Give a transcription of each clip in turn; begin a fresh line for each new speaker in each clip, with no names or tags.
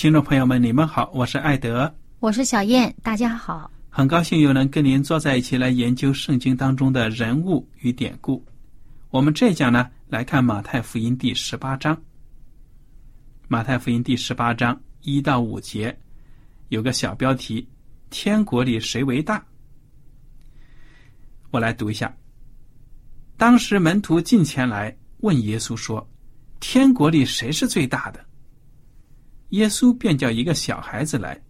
听众朋友们，你们好，我是艾德，
我是小燕，大家好，
很高兴又能跟您坐在一起来研究圣经当中的人物与典故。我们这讲呢。来看马太福音第十八章。马太福音第十八章一到五节，有个小标题：“天国里谁为大？”我来读一下。当时门徒进前来问耶稣说：“天国里谁是最大的？”耶稣便叫一个小孩子来，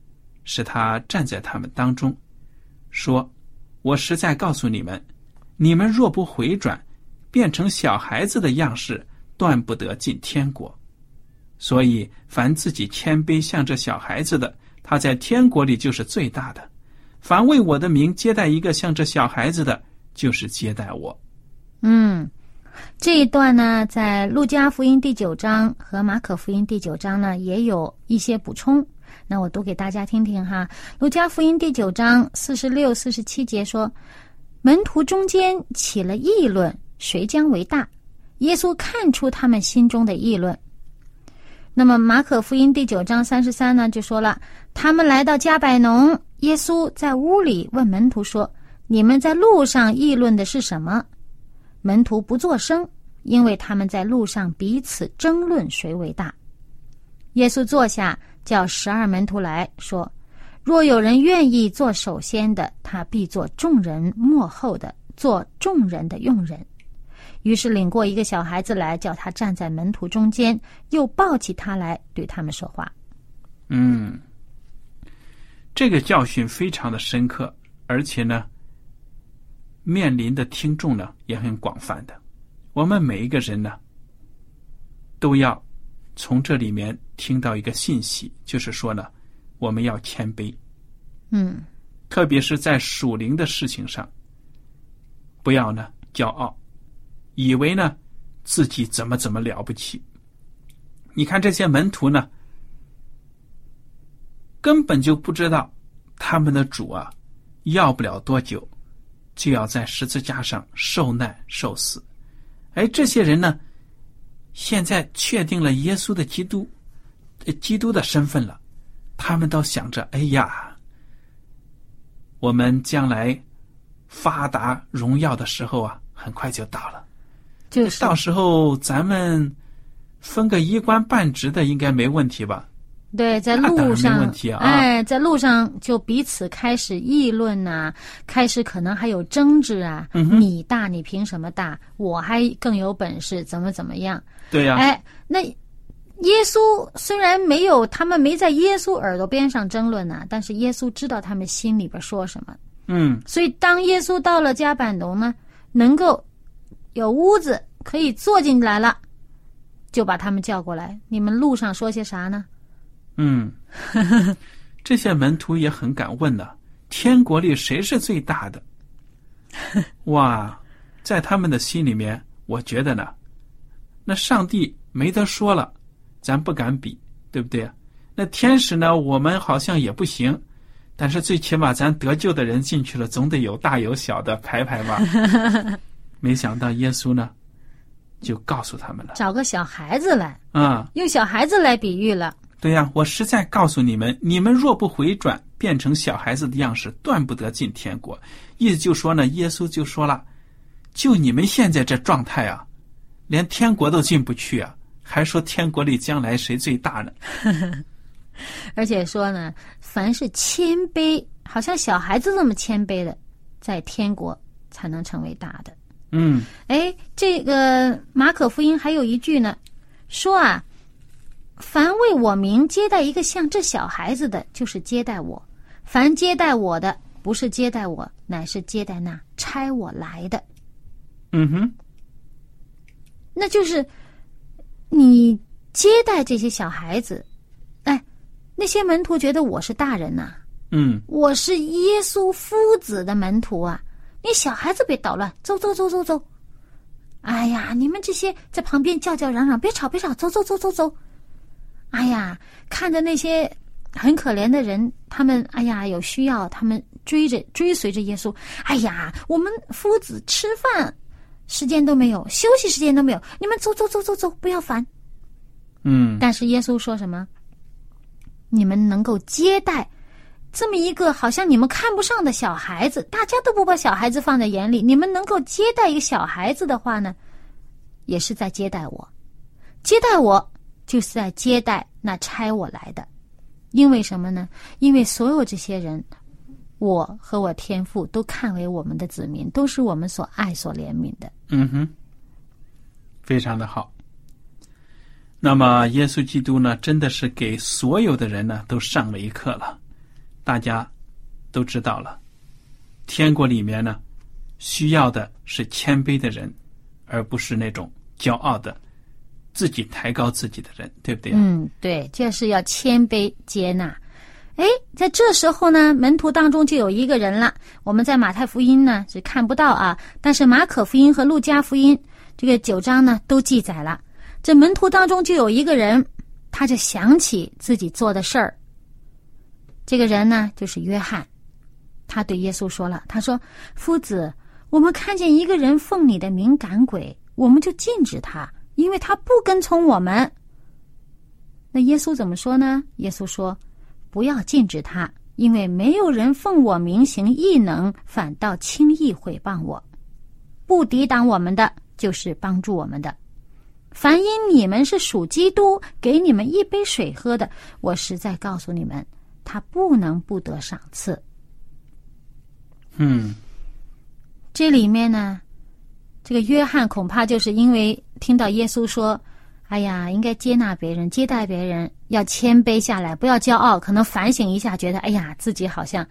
使他站在他们当中，说：“我实在告诉你们，你们若不回转。”变成小孩子的样式，断不得进天国。所以，凡自己谦卑像这小孩子的，他在天国里就是最大的。凡为我的名接待一个像这小孩子的，就是接待我。
嗯，这一段呢，在路加福音第九章和马可福音第九章呢，也有一些补充。那我读给大家听听哈。路加福音第九章四十六、四十七节说，门徒中间起了议论。谁将为大？耶稣看出他们心中的议论。那么马可福音第九章三十三呢，就说了：他们来到加百农，耶稣在屋里问门徒说：“你们在路上议论的是什么？”门徒不作声，因为他们在路上彼此争论谁为大。耶稣坐下，叫十二门徒来说：“若有人愿意做首先的，他必做众人幕后的，做众人的用人。”于是领过一个小孩子来，叫他站在门徒中间，又抱起他来对他们说话。
嗯，这个教训非常的深刻，而且呢，面临的听众呢也很广泛的。我们每一个人呢，都要从这里面听到一个信息，就是说呢，我们要谦卑。
嗯，
特别是在属灵的事情上，不要呢骄傲。以为呢，自己怎么怎么了不起？你看这些门徒呢，根本就不知道他们的主啊，要不了多久就要在十字架上受难受死。哎，这些人呢，现在确定了耶稣的基督，基督的身份了，他们都想着：哎呀，我们将来发达荣耀的时候啊，很快就到了。
就是
到时候咱们分个一官半职的应该没问题吧？
对，在路上，
问题啊！
哎，在路上就彼此开始议论呐，开始可能还有争执啊。你大，你凭什么大？我还更有本事，怎么怎么样？
对呀。
哎，那耶稣虽然没有，他们没在耶稣耳朵边上争论呐，但是耶稣知道他们心里边说什么。
嗯。
所以当耶稣到了加百农呢，能够。有屋子可以坐进来了，就把他们叫过来。你们路上说些啥呢？
嗯，这些门徒也很敢问呢。天国里谁是最大的？哇，在他们的心里面，我觉得呢，那上帝没得说了，咱不敢比，对不对？那天使呢，我们好像也不行，但是最起码咱得救的人进去了，总得有大有小的排排吧。没想到耶稣呢，就告诉他们了，
找个小孩子来，
啊、
用小孩子来比喻了。
对呀、我实在告诉你们，你们若不回转，变成小孩子的样式，断不得进天国。意思就说呢，耶稣就说了，就你们现在这状态啊，连天国都进不去啊，还说天国里将来谁最大呢？
而且说呢，凡是谦卑，好像小孩子那么谦卑的，在天国才能成为大的。
嗯
哎，这个马可福音还有一句呢，说啊，凡为我名接待一个像这小孩子的，就是接待我；凡接待我的，不是接待我，乃是接待那差我来的。
嗯哼，
那就是你接待这些小孩子，哎，那些门徒觉得我是大人呐、
嗯
我是耶稣夫子的门徒啊！你小孩子别捣乱，走走走走走。哎呀，你们这些在旁边叫叫嚷嚷，别吵别吵，走走走走走。哎呀，看着那些很可怜的人，他们哎呀有需要，他们追着追随着耶稣。哎呀，我们夫子吃饭时间都没有，休息时间都没有，你们走走走走走，不要烦。
嗯
但是耶稣说什么？你们能够接待这么一个好像你们看不上的小孩子，大家都不把小孩子放在眼里，你们能够接待一个小孩子的话呢，也是在接待我。接待我就是在接待那差我来的，因为什么呢？因为所有这些人，我和我天父都看为我们的子民，都是我们所爱、所怜悯的。
嗯哼，非常的好。那么，耶稣基督呢，真的是给所有的人呢都上了一课了。大家都知道了，天国里面呢，需要的是谦卑的人，而不是那种骄傲的、自己抬高自己的人，对不对？
嗯，对，就是要谦卑接纳。哎，在这时候呢，门徒当中就有一个人了。我们在马太福音呢是看不到啊，但是马可福音和路加福音这个九章呢都记载了。这门徒当中就有一个人，他就想起自己做的事儿。这个人呢就是约翰，他对耶稣说了：“他说，夫子，我们看见一个人奉你的名赶鬼，我们就禁止他，因为他不跟从我们。”那耶稣怎么说呢？耶稣说：“不要禁止他，因为没有人奉我名行异能，反倒轻易毁谤我。不抵挡我们的，就是帮助我们的。凡因你们是属基督，给你们一杯水喝的，我实在告诉你们，他不能不得赏赐。
嗯
这里面呢，这个约翰恐怕就是因为听到耶稣说：“哎呀，应该接纳别人，接待别人，要谦卑下来，不要骄傲。”可能反省一下，觉得哎呀，自己好像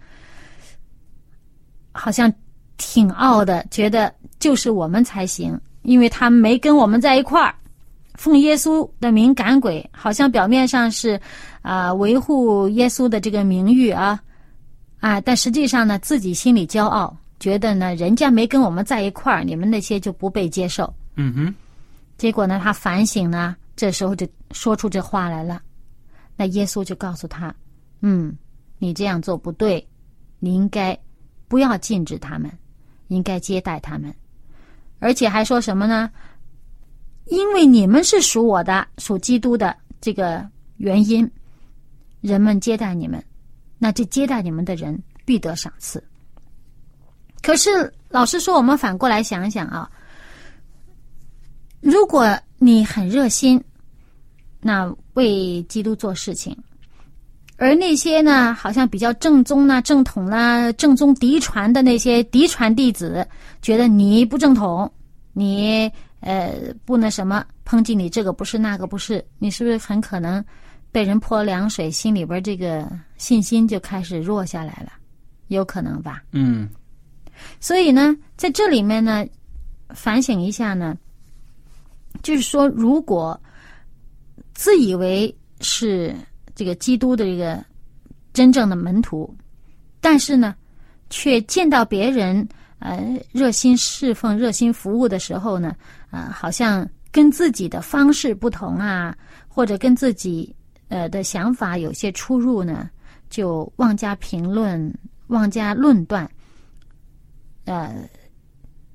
好像挺傲的，觉得就是我们才行，因为他没跟我们在一块儿，奉耶稣的名赶鬼，好像表面上是啊、维护耶稣的这个名誉啊啊，但实际上呢，自己心里骄傲。觉得呢，人家没跟我们在一块儿，你们那些就不被接受。
嗯哼，
结果呢，他反省呢，这时候就说出这话来了。那耶稣就告诉他：“嗯，你这样做不对，你应该不要禁止他们，应该接待他们，而且还说什么呢？因为你们是属我的，属基督的这个原因，人们接待你们，那这接待你们的人必得赏赐。”可是，老实说，我们反过来想想啊，如果你很热心，那为基督做事情，而那些呢，好像比较正宗啦、正统啦、正宗嫡传的那些嫡传弟子，觉得你不正统，你呃不那什么，抨击你这个不是那个不是，你是不是很可能被人泼凉水，心里边这个信心就开始弱下来了？有可能吧？
嗯
所以呢，在这里面呢，反省一下呢，就是说，如果自以为是这个基督的这个真正的门徒，但是呢，却见到别人呃热心侍奉、热心服务的时候呢，啊，好像跟自己的方式不同啊，或者跟自己呃的想法有些出入呢，就妄加评论、妄加论断，呃，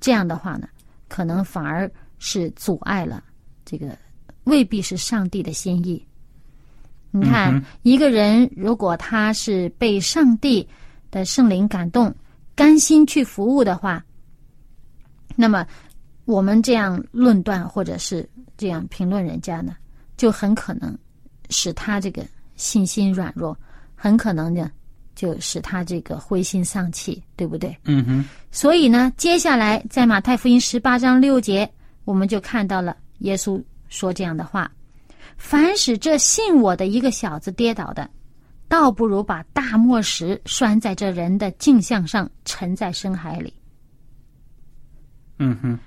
这样的话呢，可能反而是阻碍了这个，未必是上帝的心意。你看，
嗯
一个人如果他是被上帝的圣灵感动，甘心去服务的话，那么我们这样论断或者是这样评论人家呢，就很可能使他这个信心软弱，很可能呢就使他这个灰心丧气，对不对？
嗯哼，
所以呢，接下来在马太福音十八章六节，我们就看到了耶稣说这样的话：“凡使这信我的一个小子跌倒的，倒不如把大磨石拴在这人的镜像上，沉在深海里。
嗯哼，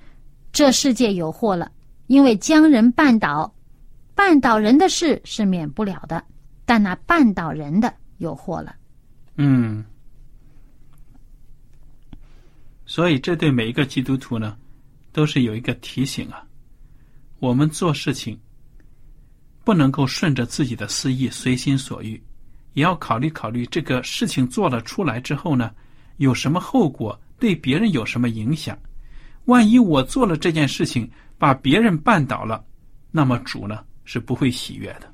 这世界有祸了，因为将人绊倒，绊倒人的事是免不了的，但那绊倒人的有祸了。
嗯。所以，这对每一个基督徒呢，都是有一个提醒啊。我们做事情不能够顺着自己的私意、随心所欲，也要考虑考虑这个事情做了出来之后呢，有什么后果，对别人有什么影响。万一我做了这件事情，把别人绊倒了，那么主呢是不会喜悦的。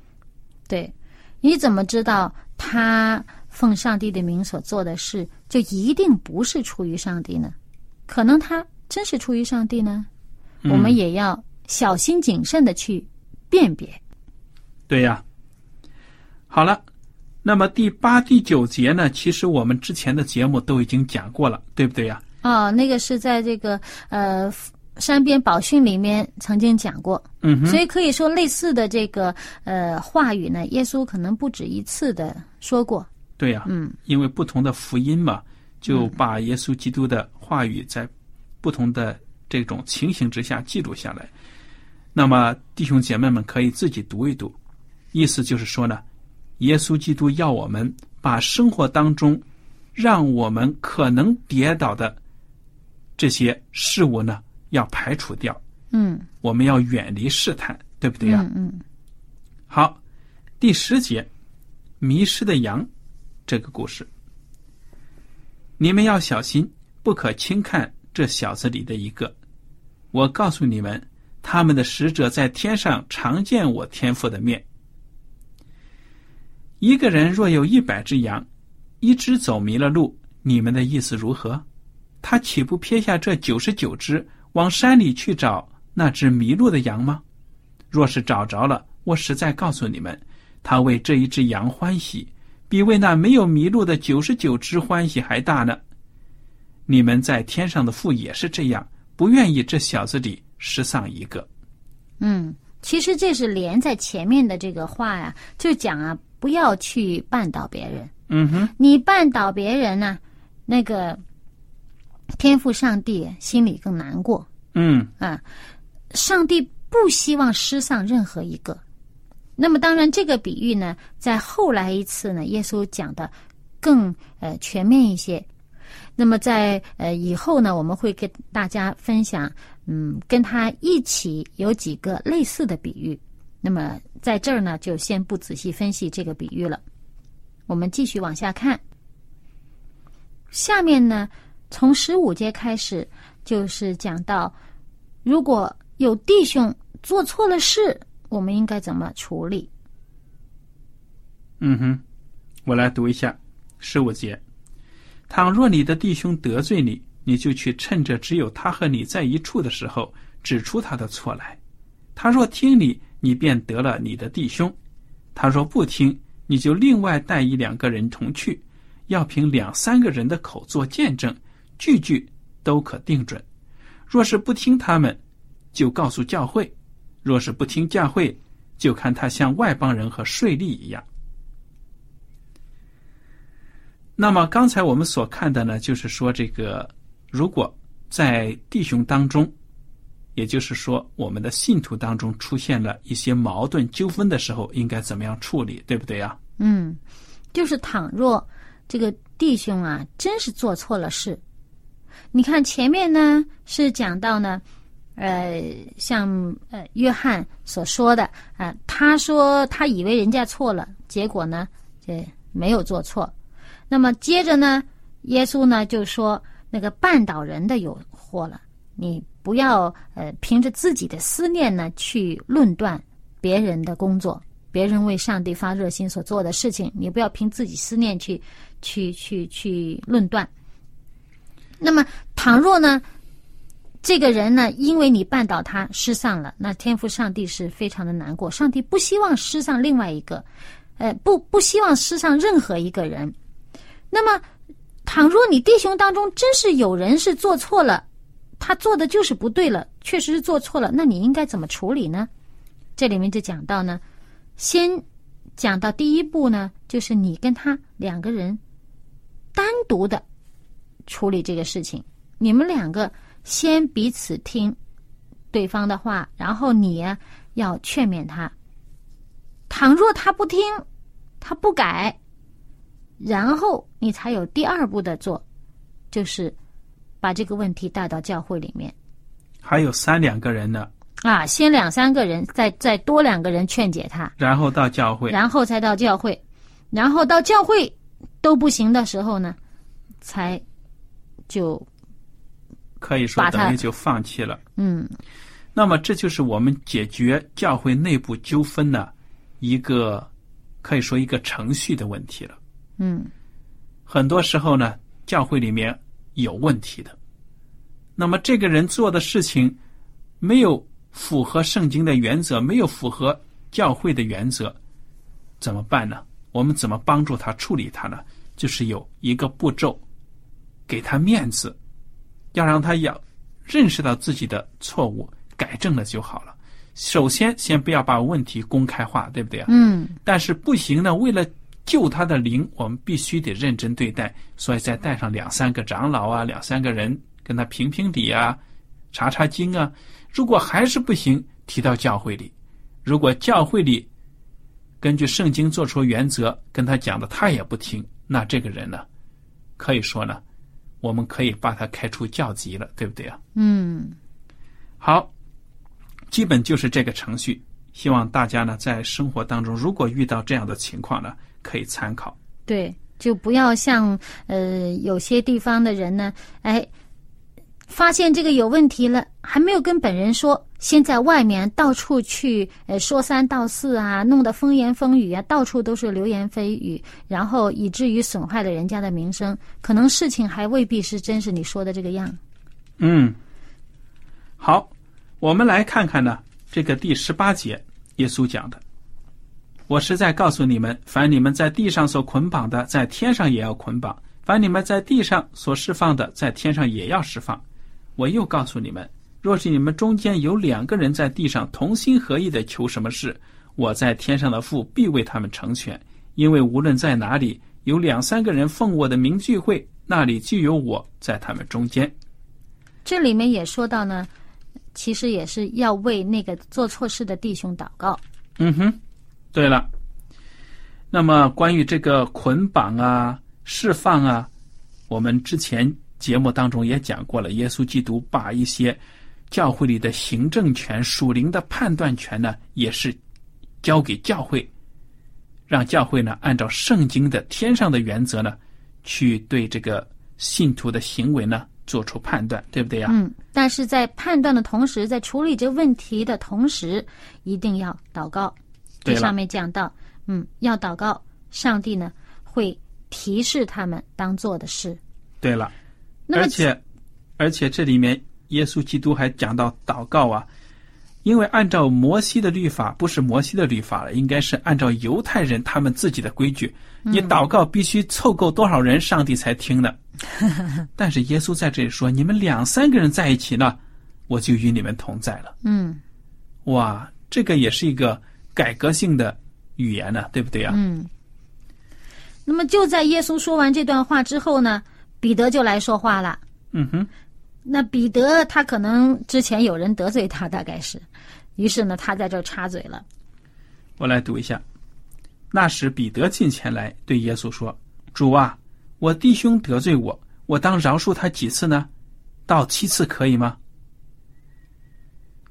对，你怎么知道他奉上帝的名所做的事就一定不是出于上帝呢？可能他真是出于上帝呢？
嗯
我们也要小心谨慎的去辨别。
对呀。好了，那么第八、第九节呢？其实我们之前的节目都已经讲过了，对不对呀？
哦，那个是在这个呃山边宝训里面曾经讲过，
嗯哼，
所以可以说类似的这个呃话语呢，耶稣可能不止一次的说过。
对呀，
嗯，
因为不同的福音嘛，就把耶稣基督的话语在不同的这种情形之下记录下来。那么弟兄姐妹们可以自己读一读，意思就是说呢，耶稣基督要我们把生活当中让我们可能跌倒的这些事物呢，要排除掉，
嗯。
我们要远离试探，对不对呀？
嗯嗯。
好，第十节，迷失的羊这个故事，你们要小心，不可轻看这小子里的一个。我告诉你们，他们的使者在天上常见我天父的面。一个人若有一百只羊，一只走迷了路，你们的意思如何？他岂不撇下这九十九只，往山里去找那只迷路的羊吗？若是找着了，我实在告诉你们，他为这一只羊欢喜，比为那没有迷路的九十九只欢喜还大呢。你们在天上的父也是这样，不愿意这小子里失丧一个。
嗯，其实这是连在前面的这个话呀，就讲啊，不要去绊倒别人。
嗯哼，
你绊倒别人呢，那个天赋上帝心里更难过
嗯
啊。上帝不希望失丧任何一个。那么，当然这个比喻呢，在后来一次呢，耶稣讲的更呃全面一些。那么在呃以后呢，我们会跟大家分享，嗯，跟他一起有几个类似的比喻。那么在这儿呢，就先不仔细分析这个比喻了。我们继续往下看。下面呢，从十五节开始，就是讲到，如果有弟兄做错了事，我们应该怎么处理？
嗯哼，我来读一下十五节。倘若你的弟兄得罪你，你就去趁着只有他和你在一处的时候，指出他的错来。他若听你，你便得了你的弟兄；他若不听，你就另外带一两个人同去，要凭两三个人的口做见证，句句都可定准。若是不听他们，就告诉教会；若是不听教会，就看他像外邦人和税吏一样。那么刚才我们所看的呢，就是说这个，如果在弟兄当中，也就是说我们的信徒当中出现了一些矛盾纠纷的时候，应该怎么样处理，对不对呀？
嗯，就是倘若这个弟兄啊，真是做错了事，你看前面呢是讲到呢，呃，像呃约翰所说的啊、他说他以为人家错了，结果呢，这没有做错。那么接着呢，耶稣呢就说那个绊倒人的有祸了，你不要呃凭着自己的思念呢去论断别人的工作，别人为上帝发热心所做的事情，你不要凭自己思念去去去去论断。那么，倘若呢，这个人呢，因为你绊倒他失丧了，那天父上帝是非常的难过。上帝不希望失丧另外一个，呃，不不希望失丧任何一个人。那么，倘若你弟兄当中真是有人是做错了，他做的就是不对了，确实是做错了，那你应该怎么处理呢？这里面就讲到呢，先讲到第一步呢，就是你跟他两个人单独的处理这个事情，你们两个先彼此听对方的话，然后你呀要劝勉他。倘若他不听，他不改，然后你才有第二步的做，就是把这个问题带到教会里面
还有三两个人呢，
啊，先两三个人，再再多两个人劝解他，
然后到教会。
然后才到教会，然后到教会都不行的时候呢，才就
可以说等于就放弃了。
嗯
那么这就是我们解决教会内部纠纷的一个可以说一个程序的问题了。
嗯
很多时候呢，教会里面有问题的，那么这个人做的事情没有符合圣经的原则，没有符合教会的原则，怎么办呢？我们怎么帮助他处理他呢？就是有一个步骤，给他面子，要让他要认识到自己的错误，改正了就好了。首先，先不要把问题公开化，对不对啊？
嗯
但是不行呢，为了救他的灵，我们必须得认真对待，所以再带上两三个长老啊，两三个人跟他评评理啊，查查经啊。如果还是不行，提到教会里。如果教会里根据圣经做出原则，跟他讲的他也不听，那这个人呢，可以说呢，我们可以把它开除教籍了，对不对啊？
嗯
好，基本就是这个程序。希望大家呢在生活当中，如果遇到这样的情况呢，可以参考。
对，就不要像呃有些地方的人呢，哎，发现这个有问题了，还没有跟本人说，先在外面到处去呃说三道四啊，弄得风言风语啊，到处都是流言蜚语，然后以至于损害了人家的名声，可能事情还未必是真是你说的这个样。
嗯，好，我们来看看呢，这个第十八节，耶稣讲的：“我实在告诉你们，凡你们在地上所捆绑的，在天上也要捆绑；凡你们在地上所释放的，在天上也要释放。我又告诉你们，若是你们中间有两个人在地上同心合意的求什么事，我在天上的父必为他们成全。因为无论在哪里有两三个人奉我的名聚会，那里就有我在他们中间。”
这里面也说到呢，其实也是要为那个做错事的弟兄祷告。
嗯哼，对了，那么关于这个捆绑啊、释放啊，我们之前节目当中也讲过了。耶稣基督把一些教会里的行政权、属灵的判断权呢，也是交给教会，让教会呢按照圣经的天上的原则呢，去对这个信徒的行为呢做出判断，对不对呀？
嗯，但是在判断的同时，在处理这问题的同时，一定要祷告。这上面讲到，嗯，要祷告，上帝呢会提示他们当做的事。
对了。
那
而且，而且这里面耶稣基督还讲到祷告啊，因为按照摩西的律法，不是摩西的律法了，应该是按照犹太人他们自己的规矩，你祷告必须凑够多少人，上帝才听的。但是耶稣在这里说，你们两三个人在一起呢，我就与你们同在了。
嗯
哇，这个也是一个改革性的语言呢，对不对啊？
嗯。那么就在耶稣说完这段话之后呢，彼得就来说话了。
嗯哼，
那彼得他可能之前有人得罪他，大概是，于是呢，他在这儿插嘴了。
我来读一下。那时彼得进前来对耶稣说：“主啊，我弟兄得罪我，我当饶恕他几次呢？到七次可以吗？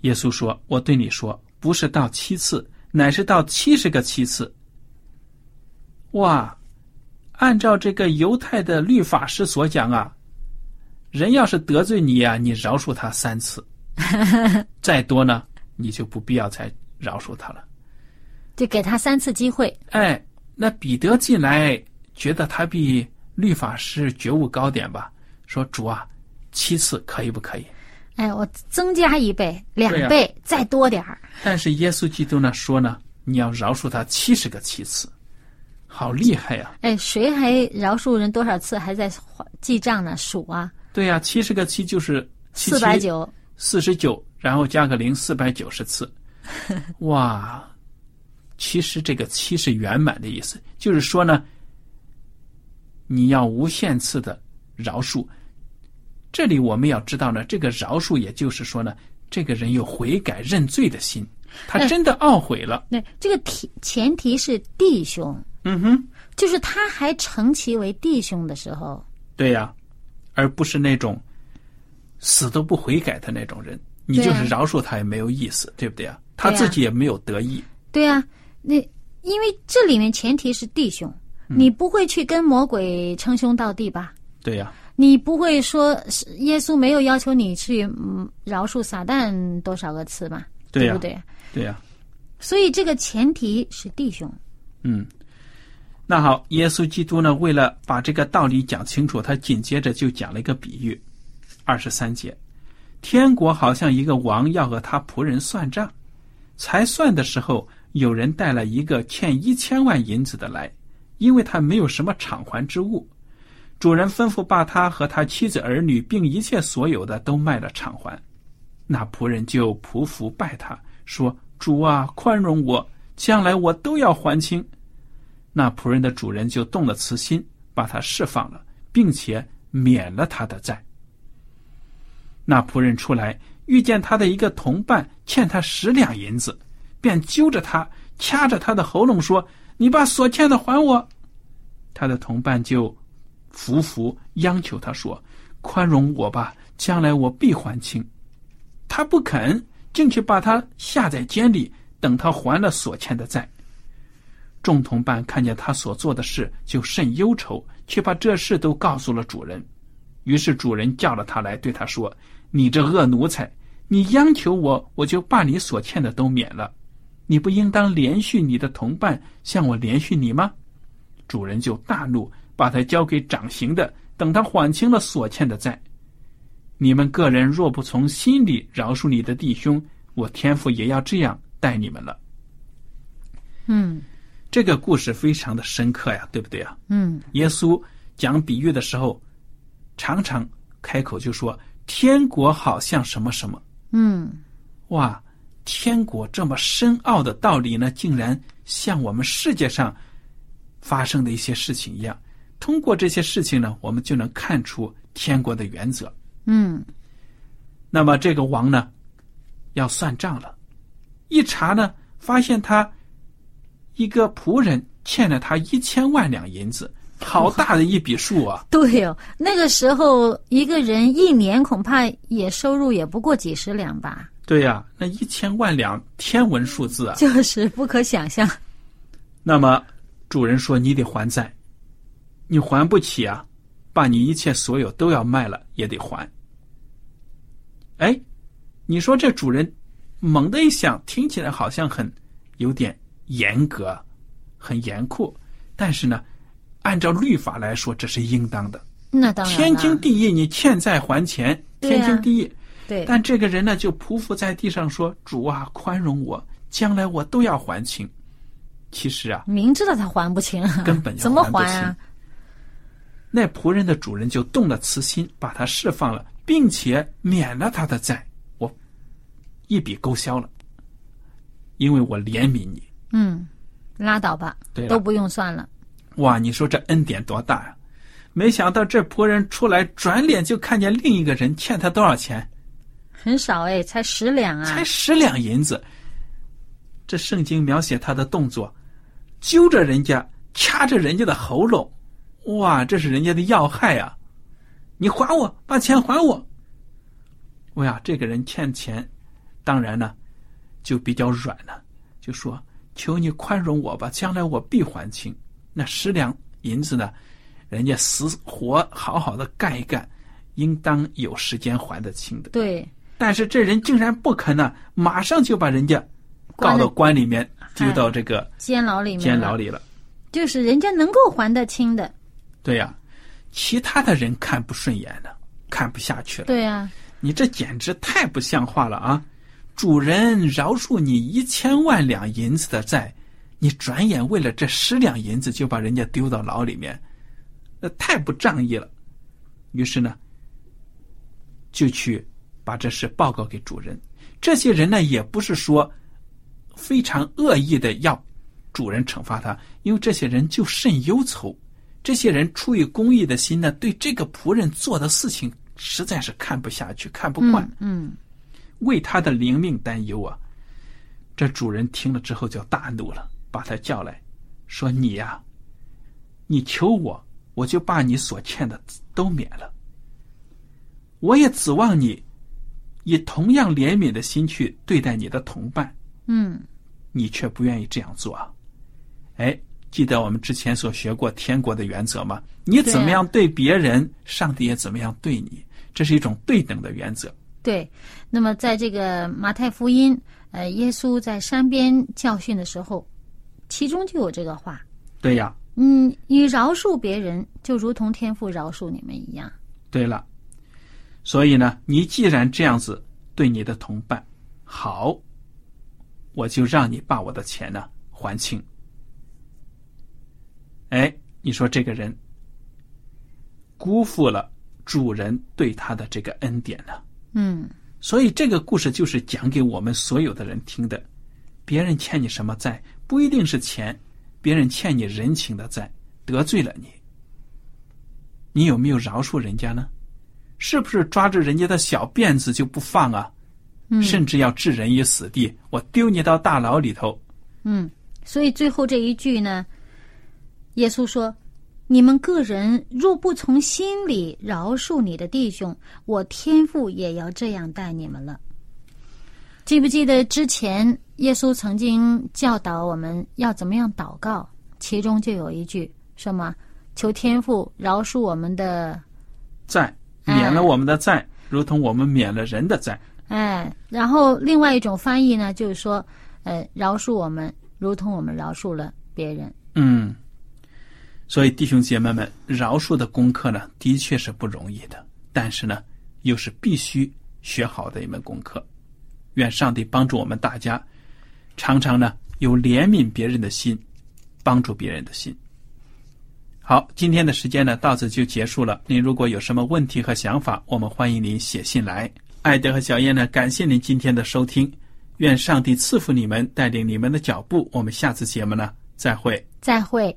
耶稣说：“我对你说，不是到七次，乃是到七十个七次。”哇，按照这个犹太的律法师所讲啊，人要是得罪你呀，你饶恕他三次，再多呢，你就不必要再饶恕他了。
就给他三次机会。
哎，那彼得进来，觉得他比律法师觉悟高点吧？说主啊，七次可以不可以？
哎，我增加一倍、两倍，再多点儿。
但是耶稣基督呢说呢，你要饶恕他七十个七次，好厉害呀！
哎，谁还饶恕人多少次还在记账呢？数啊？
对呀，七十个七就是
四百九，
四十九，然后加个零，四百九十次。哇！其实这个七是圆满的意思，就是说呢，你要无限次的饶恕。这里我们要知道呢，这个饶恕，也就是说呢，这个人有悔改认罪的心，他真的懊悔了。
对，这个提前提是弟兄。
嗯哼，
就是他还称其为弟兄的时候。
对呀，而不是那种死都不悔改的那种人，你就是饶恕他也没有意思，对不对啊？他自己也没有得意。
对啊。那因为这里面前提是弟兄，你不会去跟魔鬼称兄道弟吧？
对呀。
你不会说耶稣没有要求你去饶恕撒旦多少个次吧？
对
不对？
对呀。
所以这个前提是弟兄。
嗯。那好，耶稣基督呢？为了把这个道理讲清楚，他紧接着就讲了一个比喻，二十三节，天国好像一个王要和他仆人算账，才算的时候。有人带了一个欠一千万银子的来，因为他没有什么偿还之物，主人吩咐把他和他妻子儿女并一切所有的都卖了偿还。那仆人就匍匐拜他说：“主啊，宽容我，将来我都要还清。”那仆人的主人就动了慈心，把他释放了，并且免了他的债。那仆人出来，遇见他的一个同伴欠他十两银子。便揪着他，掐着他的喉咙说：“你把所欠的还我。”他的同伴就伏伏央求他说：“宽容我吧，将来我必还清。”他不肯，进去把他下在监里，等他还了所欠的债。众同伴看见他所做的事，就甚忧愁，却把这事都告诉了主人。于是主人叫了他来，对他说：“你这恶奴才，你央求我，我就把你所欠的都免了。”你不应当连续你的同伴向我连续你吗？主人就大怒，把他交给掌刑的，等他还清了所欠的债。你们个人若不从心里饶恕你的弟兄，我天父也要这样待你们了。
嗯，
这个故事非常的深刻呀，对不对啊？
嗯，
耶稣讲比喻的时候，常常开口就说：“天国好像什么什么。”
嗯，
哇。天国这么深奥的道理呢，竟然像我们世界上发生的一些事情一样。通过这些事情呢，我们就能看出天国的原则。
嗯。
那么这个王呢，要算账了。一查呢，发现他一个仆人欠了他一千万两银子，好大的一笔数啊！
对哦，那个时候一个人一年恐怕也收入也不过几十两吧。
对呀，那一千万两天文数字啊，
就是不可想象。
那么主人说：“你得还债，你还不起啊，把你一切所有都要卖了也得还。”哎，你说这主人猛的一想，听起来好像很有点严格、很严酷，但是呢，按照律法来说，这是应当的。
那当然，
天经地义，你欠债还钱，天经地义。
对，
但这个人呢，就匍匐在地上说：“主啊，宽容我，将来我都要还清。”其实啊，
明知道他还不清，
根本
怎么
还
啊？
那仆人的主人就动了慈心，把他释放了，并且免了他的债，我一笔勾销了，因为我怜悯你。
嗯，拉倒吧，
对，
都不用算了。
哇，你说这恩典多大呀！没想到这仆人出来，转脸就看见另一个人欠他多少钱。
很少哎，才十两啊！
才十两银子。这圣经描写他的动作，揪着人家，掐着人家的喉咙，哇，这是人家的要害啊！你还我，把钱还我！我呀，这个人欠钱，当然呢，就比较软了，就说：“求你宽容我吧，将来我必还清。”那十两银子呢，人家死活好好的干一干，应当有时间还得清的。
对，
但是这人竟然不肯呢，马上就把人家告到关里面，丢到这个
监牢里面，
监牢里了。
就是人家能够还得清的。
对呀，其他的人看不顺眼了，看不下去了。
对呀。
你这简直太不像话了啊！主人饶恕你一千万两银子的债，你转眼为了这十两银子就把人家丢到牢里面，那太不仗义了。于是呢，就去把这事报告给主人。这些人呢，也不是说非常恶意的要主人惩罚他，因为这些人就甚忧愁。这些人出于公义的心呢，对这个仆人做的事情。实在是看不下去，看不惯，
嗯，
为他的灵命担忧啊！这主人听了之后就大怒了，把他叫来，说：“你呀，你求我，我就把你所欠的都免了。我也指望你以同样怜悯的心去对待你的同伴，
嗯，
你却不愿意这样做啊！哎。”记得我们之前所学过天国的原则吗？你怎么样对别人，上帝也怎么样对你，这是一种对等的原则。
对。那么，在这个马太福音，呃，耶稣在山边教训的时候，其中就有这个话。
对呀。
嗯，你饶恕别人，就如同天父饶恕你们一样。
对了。所以呢，你既然这样子对你的同伴好，我就让你把我的钱呢还清。哎，你说这个人辜负了主人对他的这个恩典呢？
嗯，
所以这个故事就是讲给我们所有的人听的。别人欠你什么债，不一定是钱，别人欠你人情的债，得罪了你，你有没有饶恕人家呢？是不是抓着人家的小辫子就不放啊？
嗯，
甚至要置人于死地，我丢你到大牢里头。
嗯，所以最后这一句呢？耶稣说：“你们个人若不从心里饶恕你的弟兄，我天父也要这样待你们了。”记不记得之前耶稣曾经教导我们要怎么样祷告？其中就有一句什么：“求天父饶恕我们的
债，免了我们的债，如同我们免了人的债。”
哎，然后另外一种翻译呢，就是说：“呃，饶恕我们，如同我们饶恕了别人。”
嗯。所以，弟兄姐妹们，饶恕的功课呢，的确是不容易的，但是呢，又是必须学好的一门功课。愿上帝帮助我们大家，常常呢有怜悯别人的心，帮助别人的心。好，今天的时间呢到此就结束了。您如果有什么问题和想法，我们欢迎您写信来。艾德和小燕呢，感谢您今天的收听。愿上帝赐福你们，带领你们的脚步。我们下次节目呢，再会。
再会。